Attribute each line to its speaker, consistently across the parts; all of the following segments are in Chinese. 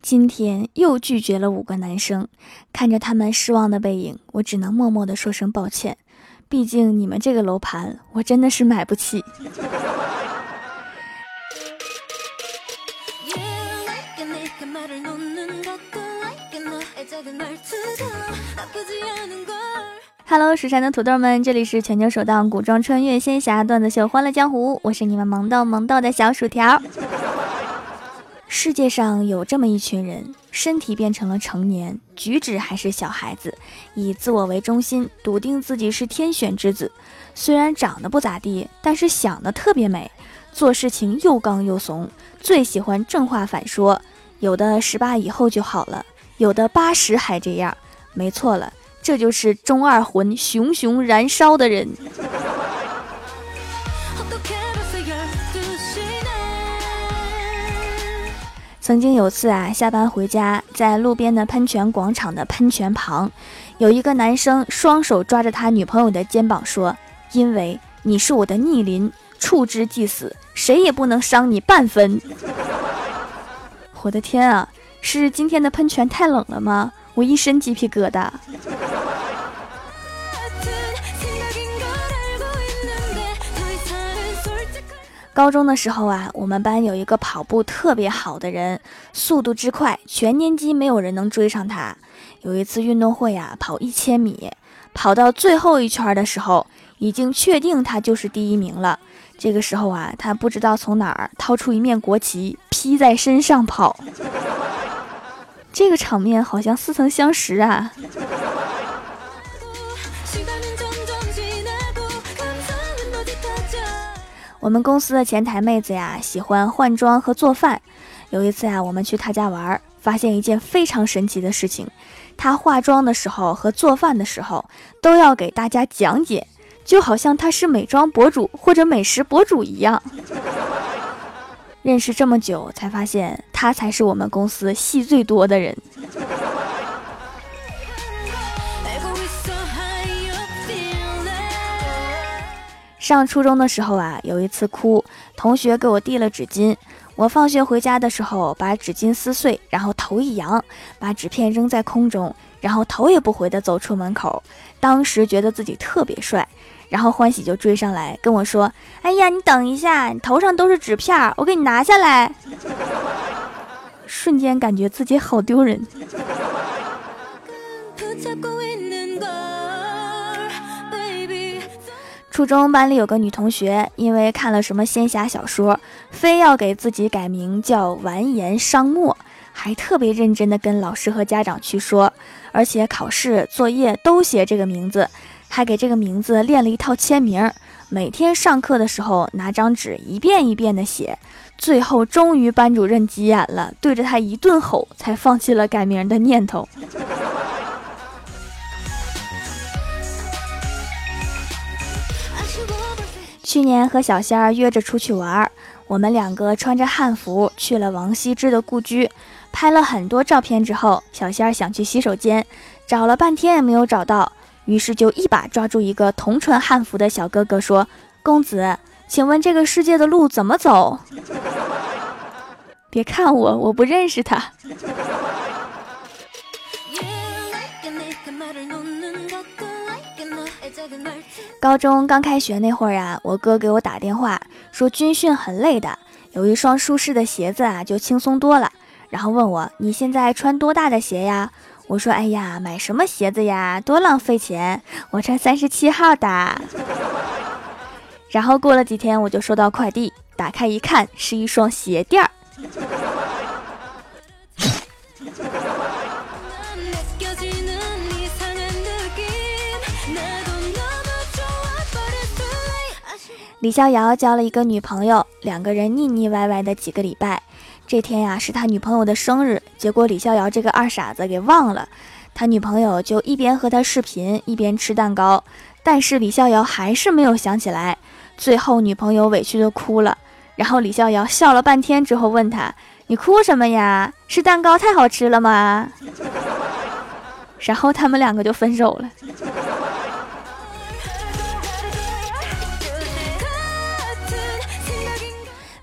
Speaker 1: 今天又拒绝了五个男生，看着他们失望的背影，我只能默默的说声抱歉。毕竟你们这个楼盘，我真的是买不起。Hello，蜀山的土豆们，这里是全球首档古装穿越仙侠段子秀《欢乐江湖》，我是你们萌豆萌豆的小薯条。世界上有这么一群人，身体变成了成年，举止还是小孩子，以自我为中心，笃定自己是天选之子。虽然长得不咋地，但是想的特别美，做事情又刚又怂，最喜欢正话反说。有的十八以后就好了，有的八十还这样。没错了。这就是中二魂熊熊燃烧的人。曾经有次啊，下班回家，在路边的喷泉广场的喷泉旁，有一个男生双手抓着他女朋友的肩膀说：“因为你是我的逆鳞，触之即死，谁也不能伤你半分。”我的天啊，是今天的喷泉太冷了吗？我一身鸡皮疙瘩。高中的时候啊，我们班有一个跑步特别好的人，速度之快，全年级没有人能追上他。有一次运动会啊，跑一千米，跑到最后一圈的时候，已经确定他就是第一名了。这个时候啊，他不知道从哪儿掏出一面国旗，披在身上跑。这个场面好像似曾相识啊。我们公司的前台妹子呀，喜欢换装和做饭。有一次啊，我们去她家玩，发现一件非常神奇的事情：她化妆的时候和做饭的时候都要给大家讲解，就好像她是美妆博主或者美食博主一样。认识这么久，才发现她才是我们公司戏最多的人。上初中的时候啊，有一次哭，同学给我递了纸巾。我放学回家的时候，把纸巾撕碎，然后头一扬，把纸片扔在空中，然后头也不回地走出门口。当时觉得自己特别帅，然后欢喜就追上来跟我说：“哎呀，你等一下，你头上都是纸片，我给你拿下来。” 瞬间感觉自己好丢人。初中班里有个女同学，因为看了什么仙侠小说，非要给自己改名叫完颜商墨，还特别认真的跟老师和家长去说，而且考试作业都写这个名字，还给这个名字练了一套签名，每天上课的时候拿张纸一遍一遍的写，最后终于班主任急眼了，对着他一顿吼，才放弃了改名的念头。去年和小仙儿约着出去玩，我们两个穿着汉服去了王羲之的故居，拍了很多照片之后，小仙儿想去洗手间，找了半天也没有找到，于是就一把抓住一个同穿汉服的小哥哥说：“公子，请问这个世界的路怎么走？” 别看我，我不认识他。高中刚开学那会儿啊，我哥给我打电话说军训很累的，有一双舒适的鞋子啊就轻松多了。然后问我你现在穿多大的鞋呀？我说哎呀，买什么鞋子呀，多浪费钱，我穿三十七号的。然后过了几天，我就收到快递，打开一看是一双鞋垫儿。李逍遥交了一个女朋友，两个人腻腻歪歪的几个礼拜。这天呀，是他女朋友的生日，结果李逍遥这个二傻子给忘了，他女朋友就一边和他视频，一边吃蛋糕。但是李逍遥还是没有想起来，最后女朋友委屈的哭了。然后李逍遥笑了半天之后问他：“你哭什么呀？是蛋糕太好吃了吗？” 然后他们两个就分手了。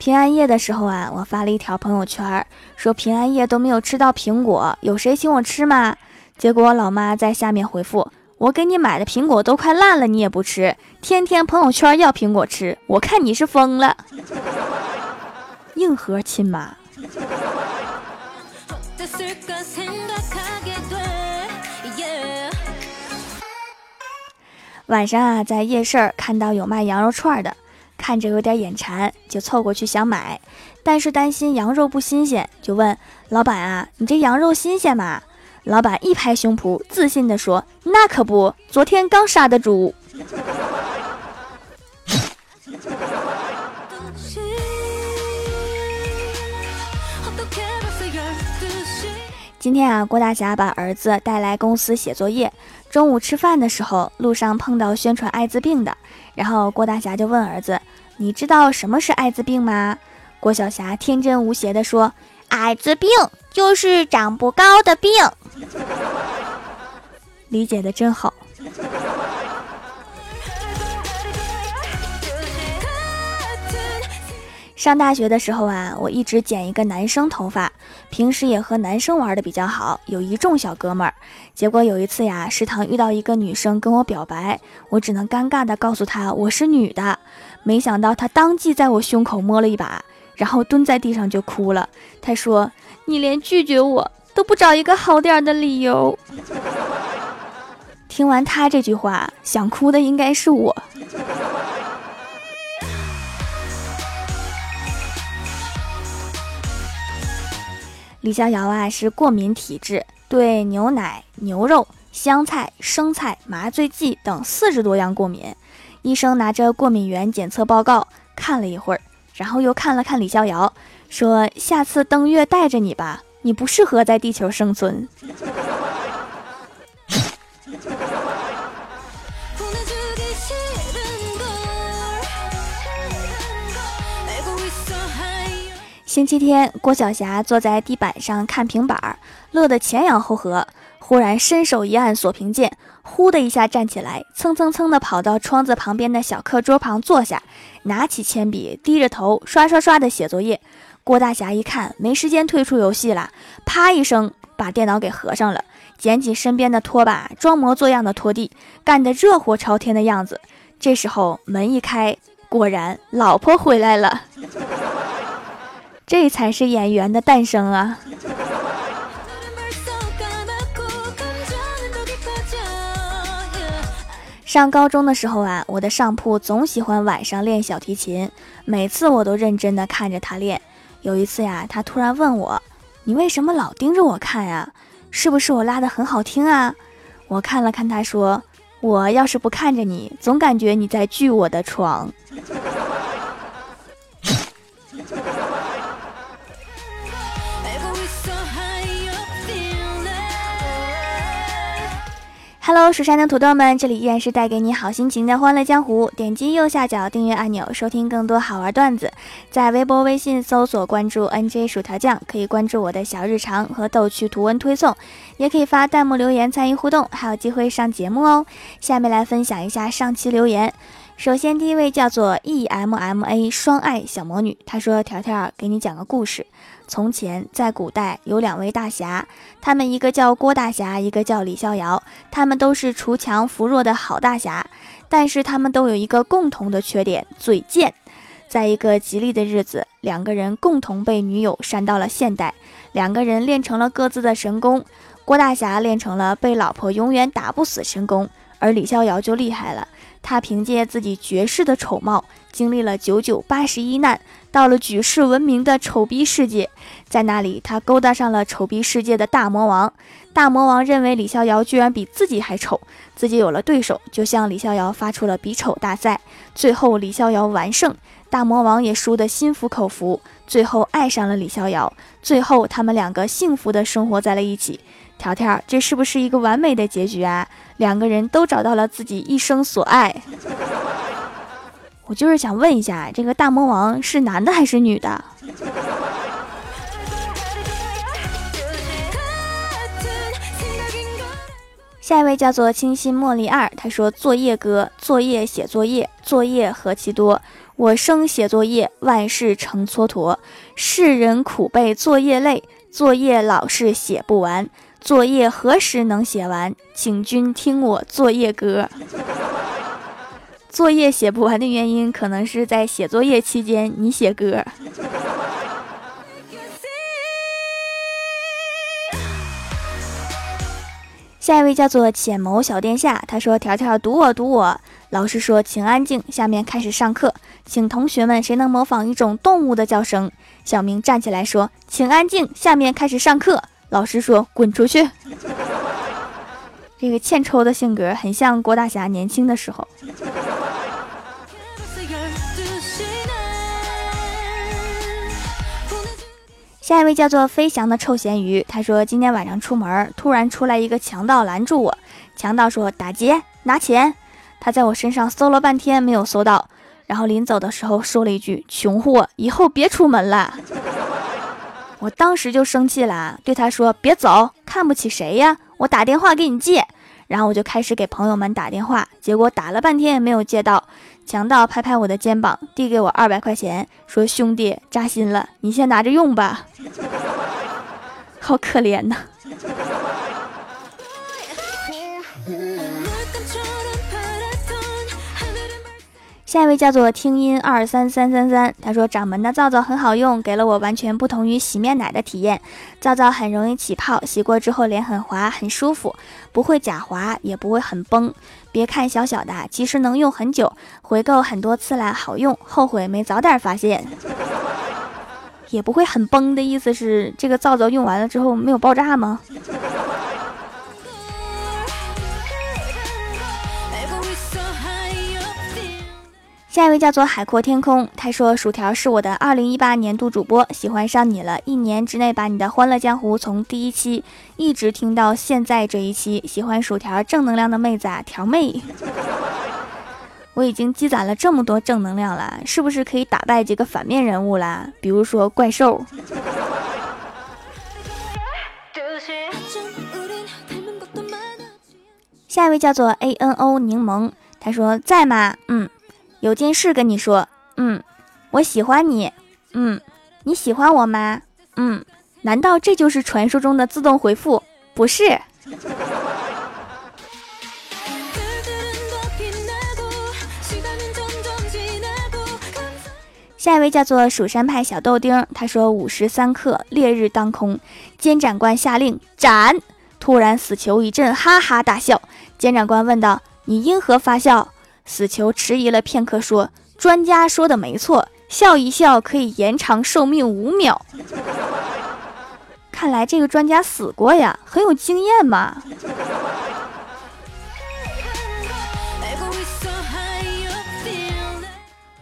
Speaker 1: 平安夜的时候啊，我发了一条朋友圈，说平安夜都没有吃到苹果，有谁请我吃吗？结果老妈在下面回复：我给你买的苹果都快烂了，你也不吃，天天朋友圈要苹果吃，我看你是疯了。硬核亲妈。晚上啊，在夜市看到有卖羊肉串的，看着有点眼馋，就凑过去想买，但是担心羊肉不新鲜，就问老板啊：“你这羊肉新鲜吗？”老板一拍胸脯，自信地说：“那可不，昨天刚杀的猪。” 今天啊，郭大侠把儿子带来公司写作业。中午吃饭的时候，路上碰到宣传艾滋病的，然后郭大侠就问儿子：“你知道什么是艾滋病吗？”郭晓霞天真无邪地说：“艾滋病就是长不高的病。”理解的真好。上大学的时候啊，我一直剪一个男生头发，平时也和男生玩的比较好，有一众小哥们儿。结果有一次呀，食堂遇到一个女生跟我表白，我只能尴尬的告诉她我是女的。没想到她当即在我胸口摸了一把，然后蹲在地上就哭了。她说：“你连拒绝我都不找一个好点的理由。”听完她这句话，想哭的应该是我。李逍遥啊是过敏体质，对牛奶、牛肉、香菜、生菜、麻醉剂等四十多样过敏。医生拿着过敏原检测报告看了一会儿，然后又看了看李逍遥，说：“下次登月带着你吧，你不适合在地球生存。”星期天，郭晓霞坐在地板上看平板儿，乐得前仰后合。忽然伸手一按锁屏键，呼的一下站起来，蹭蹭蹭的跑到窗子旁边的小课桌旁坐下，拿起铅笔，低着头刷刷刷的写作业。郭大侠一看没时间退出游戏了，啪一声把电脑给合上了，捡起身边的拖把，装模作样的拖地，干得热火朝天的样子。这时候门一开，果然老婆回来了。这才是演员的诞生啊！上高中的时候啊，我的上铺总喜欢晚上练小提琴，每次我都认真的看着他练。有一次呀，他突然问我：“你为什么老盯着我看呀？是不是我拉的很好听啊？”我看了看他，说：“我要是不看着你，总感觉你在锯我的床。” Hello，蜀山的土豆们，这里依然是带给你好心情的欢乐江湖。点击右下角订阅按钮，收听更多好玩段子。在微博、微信搜索关注 NJ 薯条酱，可以关注我的小日常和逗趣图文推送，也可以发弹幕留言参与互动，还有机会上节目哦。下面来分享一下上期留言。首先，第一位叫做 EMMA 双爱小魔女，她说：“条条给你讲个故事。”从前，在古代有两位大侠，他们一个叫郭大侠，一个叫李逍遥。他们都是锄强扶弱的好大侠，但是他们都有一个共同的缺点——嘴贱。在一个吉利的日子，两个人共同被女友扇到了现代，两个人练成了各自的神功。郭大侠练成了被老婆永远打不死神功，而李逍遥就厉害了。他凭借自己绝世的丑貌，经历了九九八十一难，到了举世闻名的丑逼世界。在那里，他勾搭上了丑逼世界的大魔王。大魔王认为李逍遥居然比自己还丑，自己有了对手，就向李逍遥发出了比丑大赛。最后，李逍遥完胜，大魔王也输得心服口服，最后爱上了李逍遥。最后，他们两个幸福的生活在了一起。条条，这是不是一个完美的结局啊？两个人都找到了自己一生所爱。我就是想问一下，这个大魔王是男的还是女的？下一位叫做清新茉莉二，他说：“作业哥，作业写作业，作业何其多。我生写作业，万事成蹉跎。世人苦背作业累，作业老是写不完。作业何时能写完？请君听我作业歌。作业写不完的原因，可能是在写作业期间你写歌。下一位叫做浅谋小殿下，他说：“条条读我读我。”老师说：“请安静，下面开始上课，请同学们谁能模仿一种动物的叫声？”小明站起来说：“请安静，下面开始上课。”老师说：“滚出去。”这个欠抽的性格很像郭大侠年轻的时候。下一位叫做飞翔的臭咸鱼，他说：“今天晚上出门，突然出来一个强盗拦住我。强盗说：‘打劫，拿钱。’他在我身上搜了半天没有搜到，然后临走的时候说了一句：‘穷货，以后别出门了。’我当时就生气了，对他说：‘别走，看不起谁呀？我打电话给你借。’然后我就开始给朋友们打电话，结果打了半天也没有接到。强盗拍拍我的肩膀，递给我二百块钱，说：‘兄弟，扎心了，你先拿着用吧。’好可怜呐。”下一位叫做听音二三三三三，他说掌门的皂皂很好用，给了我完全不同于洗面奶的体验。皂皂很容易起泡，洗过之后脸很滑，很舒服，不会假滑，也不会很崩。别看小小的，其实能用很久，回购很多次了，好用，后悔没早点发现。也不会很崩的意思是这个皂皂用完了之后没有爆炸吗？下一位叫做海阔天空，他说：“薯条是我的二零一八年度主播，喜欢上你了，一年之内把你的《欢乐江湖》从第一期一直听到现在这一期，喜欢薯条正能量的妹子啊，条妹。我已经积攒了这么多正能量了，是不是可以打败几个反面人物啦？比如说怪兽。”下一位叫做 A N O 柠檬，他说：“在吗？嗯。”有件事跟你说，嗯，我喜欢你，嗯，你喜欢我吗？嗯，难道这就是传说中的自动回复？不是。下一位叫做蜀山派小豆丁，他说午时三刻，烈日当空，监斩官下令斩。突然，死囚一阵哈哈大笑。监斩官问道：“你因何发笑？”死囚迟疑了片刻，说：“专家说的没错，笑一笑可以延长寿命五秒。看来这个专家死过呀，很有经验嘛。”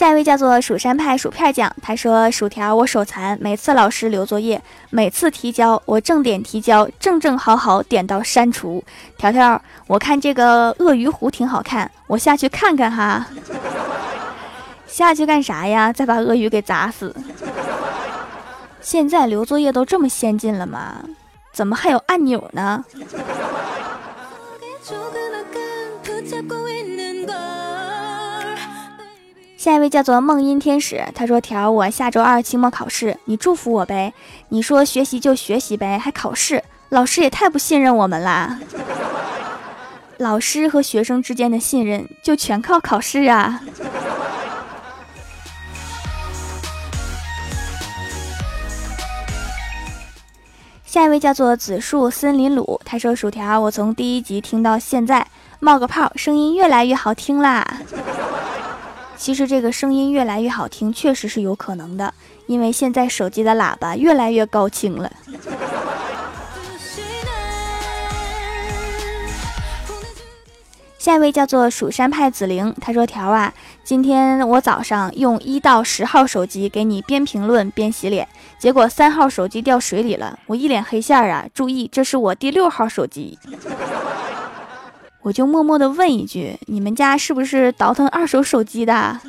Speaker 1: 下一位叫做蜀山派薯片酱，他说：“薯条，我手残，每次老师留作业，每次提交，我正点提交，正正好好点到删除。条条，我看这个鳄鱼湖挺好看，我下去看看哈。下去干啥呀？再把鳄鱼给砸死。现在留作业都这么先进了吗？怎么还有按钮呢？”下一位叫做梦音天使，他说：“条，我下周二期末考试，你祝福我呗。你说学习就学习呗，还考试，老师也太不信任我们啦。老师和学生之间的信任就全靠考试啊。”下一位叫做紫树森林鲁，他说：“薯条，我从第一集听到现在，冒个泡，声音越来越好听啦。”其实这个声音越来越好听，确实是有可能的，因为现在手机的喇叭越来越高清了。下一位叫做蜀山派紫菱，他说：“条啊，今天我早上用一到十号手机给你边评论边洗脸，结果三号手机掉水里了，我一脸黑线啊！注意，这是我第六号手机。”我就默默的问一句：你们家是不是倒腾二手手机的？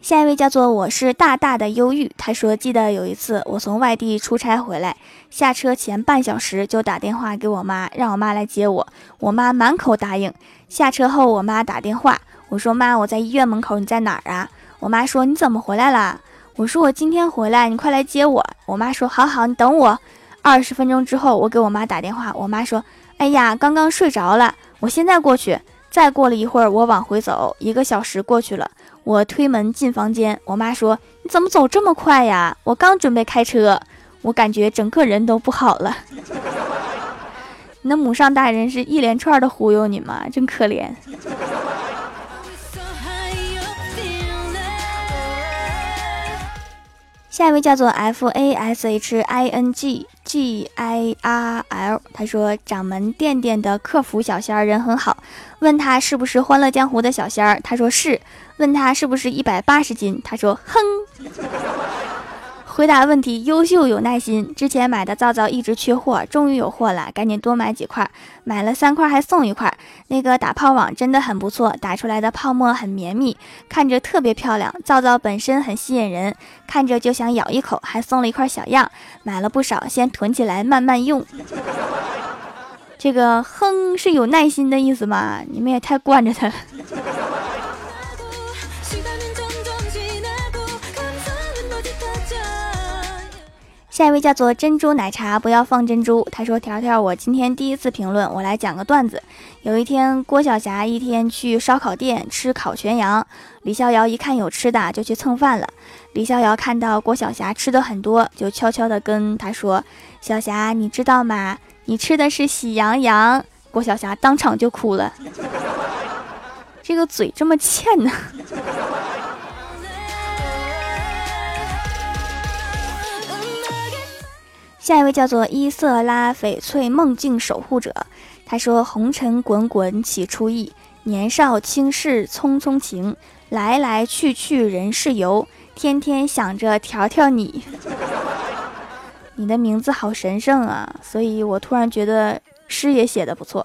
Speaker 1: 下一位叫做我是大大的忧郁，他说记得有一次我从外地出差回来，下车前半小时就打电话给我妈，让我妈来接我，我妈满口答应。下车后我妈打电话，我说妈我在医院门口，你在哪儿啊？我妈说你怎么回来了？我说我今天回来，你快来接我。我妈说好好，你等我。二十分钟之后我给我妈打电话，我妈说哎呀刚刚睡着了，我现在过去。再过了一会儿我往回走，一个小时过去了。我推门进房间，我妈说：“你怎么走这么快呀？”我刚准备开车，我感觉整个人都不好了。那母上大人是一连串的忽悠你吗？真可怜。下一位叫做 F A S H I N G G I R L，他说掌门店店的客服小仙儿人很好，问他是不是欢乐江湖的小仙儿，他说是。问他是不是一百八十斤，他说哼。回答问题优秀有耐心，之前买的皂皂一直缺货，终于有货了，赶紧多买几块，买了三块还送一块。那个打泡网真的很不错，打出来的泡沫很绵密，看着特别漂亮。皂皂本身很吸引人，看着就想咬一口，还送了一块小样，买了不少，先囤起来慢慢用。这个哼是有耐心的意思吗？你们也太惯着他了。下一位叫做珍珠奶茶，不要放珍珠。他说：“条条，我今天第一次评论，我来讲个段子。有一天，郭晓霞一天去烧烤店吃烤全羊，李逍遥一看有吃的，就去蹭饭了。李逍遥看到郭晓霞吃的很多，就悄悄的跟他说：‘小霞，你知道吗？你吃的是喜羊羊。’郭晓霞当场就哭了，这个嘴这么欠呢。”下一位叫做伊瑟拉翡翠梦境守护者，他说：“红尘滚滚起初意，年少轻事匆匆情，来来去去人是游，天天想着调调你。你的名字好神圣啊，所以我突然觉得诗也写的不错。”